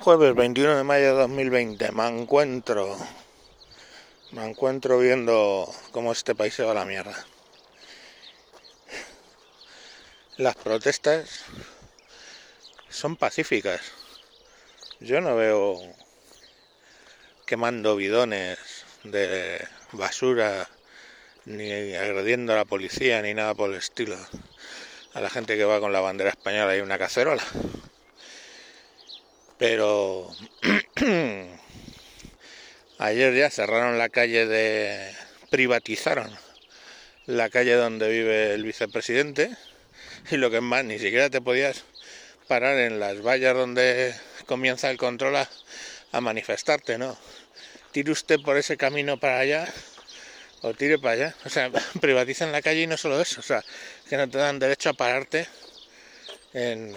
Jueves 21 de mayo de 2020, me encuentro, me encuentro viendo cómo este país se va a la mierda. Las protestas son pacíficas. Yo no veo quemando bidones de basura, ni agrediendo a la policía, ni nada por el estilo. A la gente que va con la bandera española y una cacerola. Pero ayer ya cerraron la calle de... privatizaron la calle donde vive el vicepresidente y lo que es más, ni siquiera te podías parar en las vallas donde comienza el control a, manifestarte, ¿no? Tire usted por ese camino para allá o tire para allá. O sea, privatizan la calle y no solo eso, o sea, que no te dan derecho a pararte en,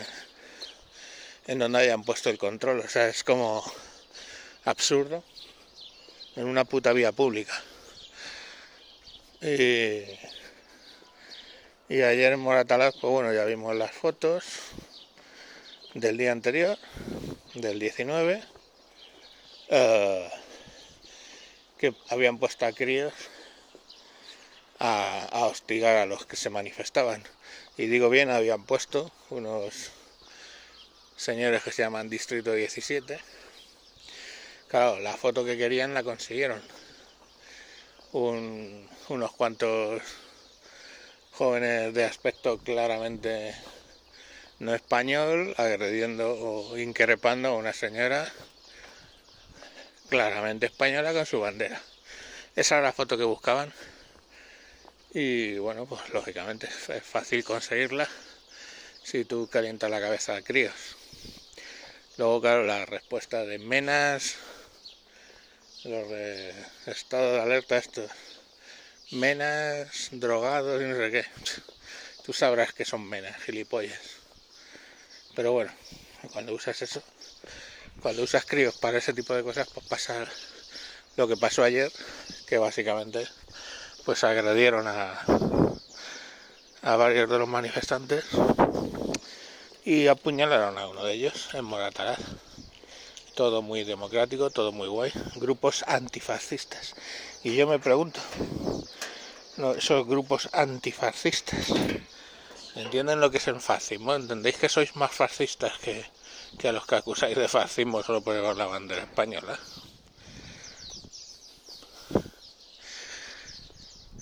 en donde hayan puesto el control. O sea, es como absurdo en una puta vía pública. Y, y ayer en Moratalaz, pues bueno, ya vimos las fotos del día anterior, del 19, eh, que habían puesto a críos a, a hostigar a los que se manifestaban. Y digo bien, habían puesto unos señores que se llaman Distrito 17. Claro, la foto que querían la consiguieron. Un, unos cuantos jóvenes de aspecto claramente no español agrediendo o increpando a una señora claramente española con su bandera. Esa era la foto que buscaban. Y bueno, pues lógicamente es fácil conseguirla si tú calientas la cabeza a críos. Luego, claro, la respuesta de Menas, los de estado de alerta, estos Menas, drogados y no sé qué. Tú sabrás que son Menas, gilipollas. Pero bueno, cuando usas eso, cuando usas críos para ese tipo de cosas, pues pasa lo que pasó ayer, que básicamente pues agredieron a, a varios de los manifestantes y apuñalaron a uno de ellos en Morataraz. Todo muy democrático, todo muy guay. Grupos antifascistas. Y yo me pregunto, esos grupos antifascistas, ¿entienden lo que es el fascismo? ¿Entendéis que sois más fascistas que, que a los que acusáis de fascismo solo por llevar la bandera española?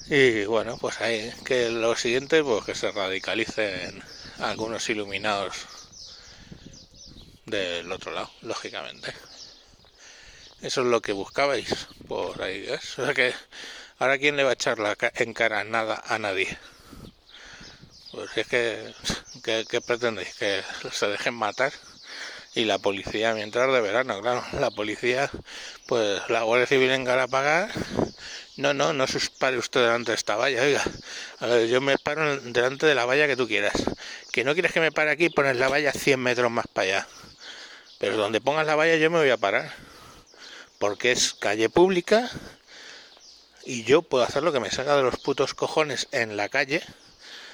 Y bueno, pues ahí, que lo siguiente, pues que se radicalicen algunos iluminados del otro lado, lógicamente. Eso es lo que buscabais por ahí. O sea que ahora quién le va a echar la en cara nada a nadie. Pues es que, ¿qué, pretendéis? ¿Que se dejen matar? Y la policía, mientras de verano, claro, la policía, pues la Guardia Civil en pagar no, no, no se pare usted delante de esta valla, oiga. A ver, yo me paro delante de la valla que tú quieras. Que no quieres que me pare aquí, pones la valla 100 metros más para allá. Pero donde pongas la valla yo me voy a parar. Porque es calle pública y yo puedo hacer lo que me salga de los putos cojones en la calle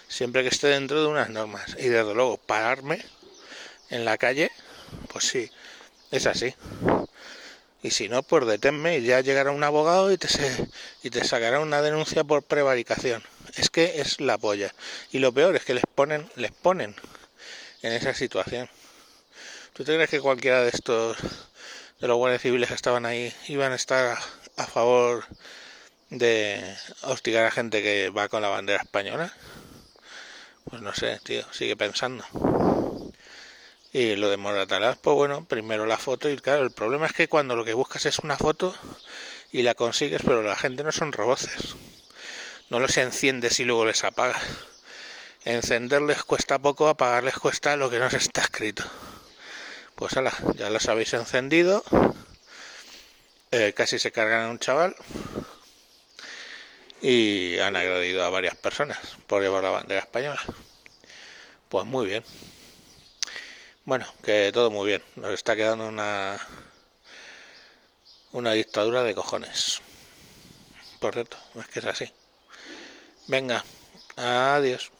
siempre que esté dentro de unas normas. Y desde luego, pararme en la calle, pues sí, es así y si no, pues deténme y ya llegará un abogado y te, y te sacará una denuncia por prevaricación. Es que es la polla. Y lo peor es que les ponen, les ponen en esa situación. ¿Tú te crees que cualquiera de estos, de los guardias civiles que estaban ahí, iban a estar a favor de hostigar a gente que va con la bandera española? Pues no sé, tío, sigue pensando. Y lo de Moratalaz, pues bueno, primero la foto y claro, el problema es que cuando lo que buscas es una foto y la consigues, pero la gente no son roboces. No los enciendes y luego les apagas. Encenderles cuesta poco, apagarles cuesta lo que no se está escrito. Pues ala, ya los habéis encendido. Eh, casi se cargan a un chaval. Y han agredido a varias personas por llevar la bandera española. Pues muy bien. Bueno, que todo muy bien. Nos está quedando una una dictadura de cojones. Por cierto, es que es así. Venga, adiós.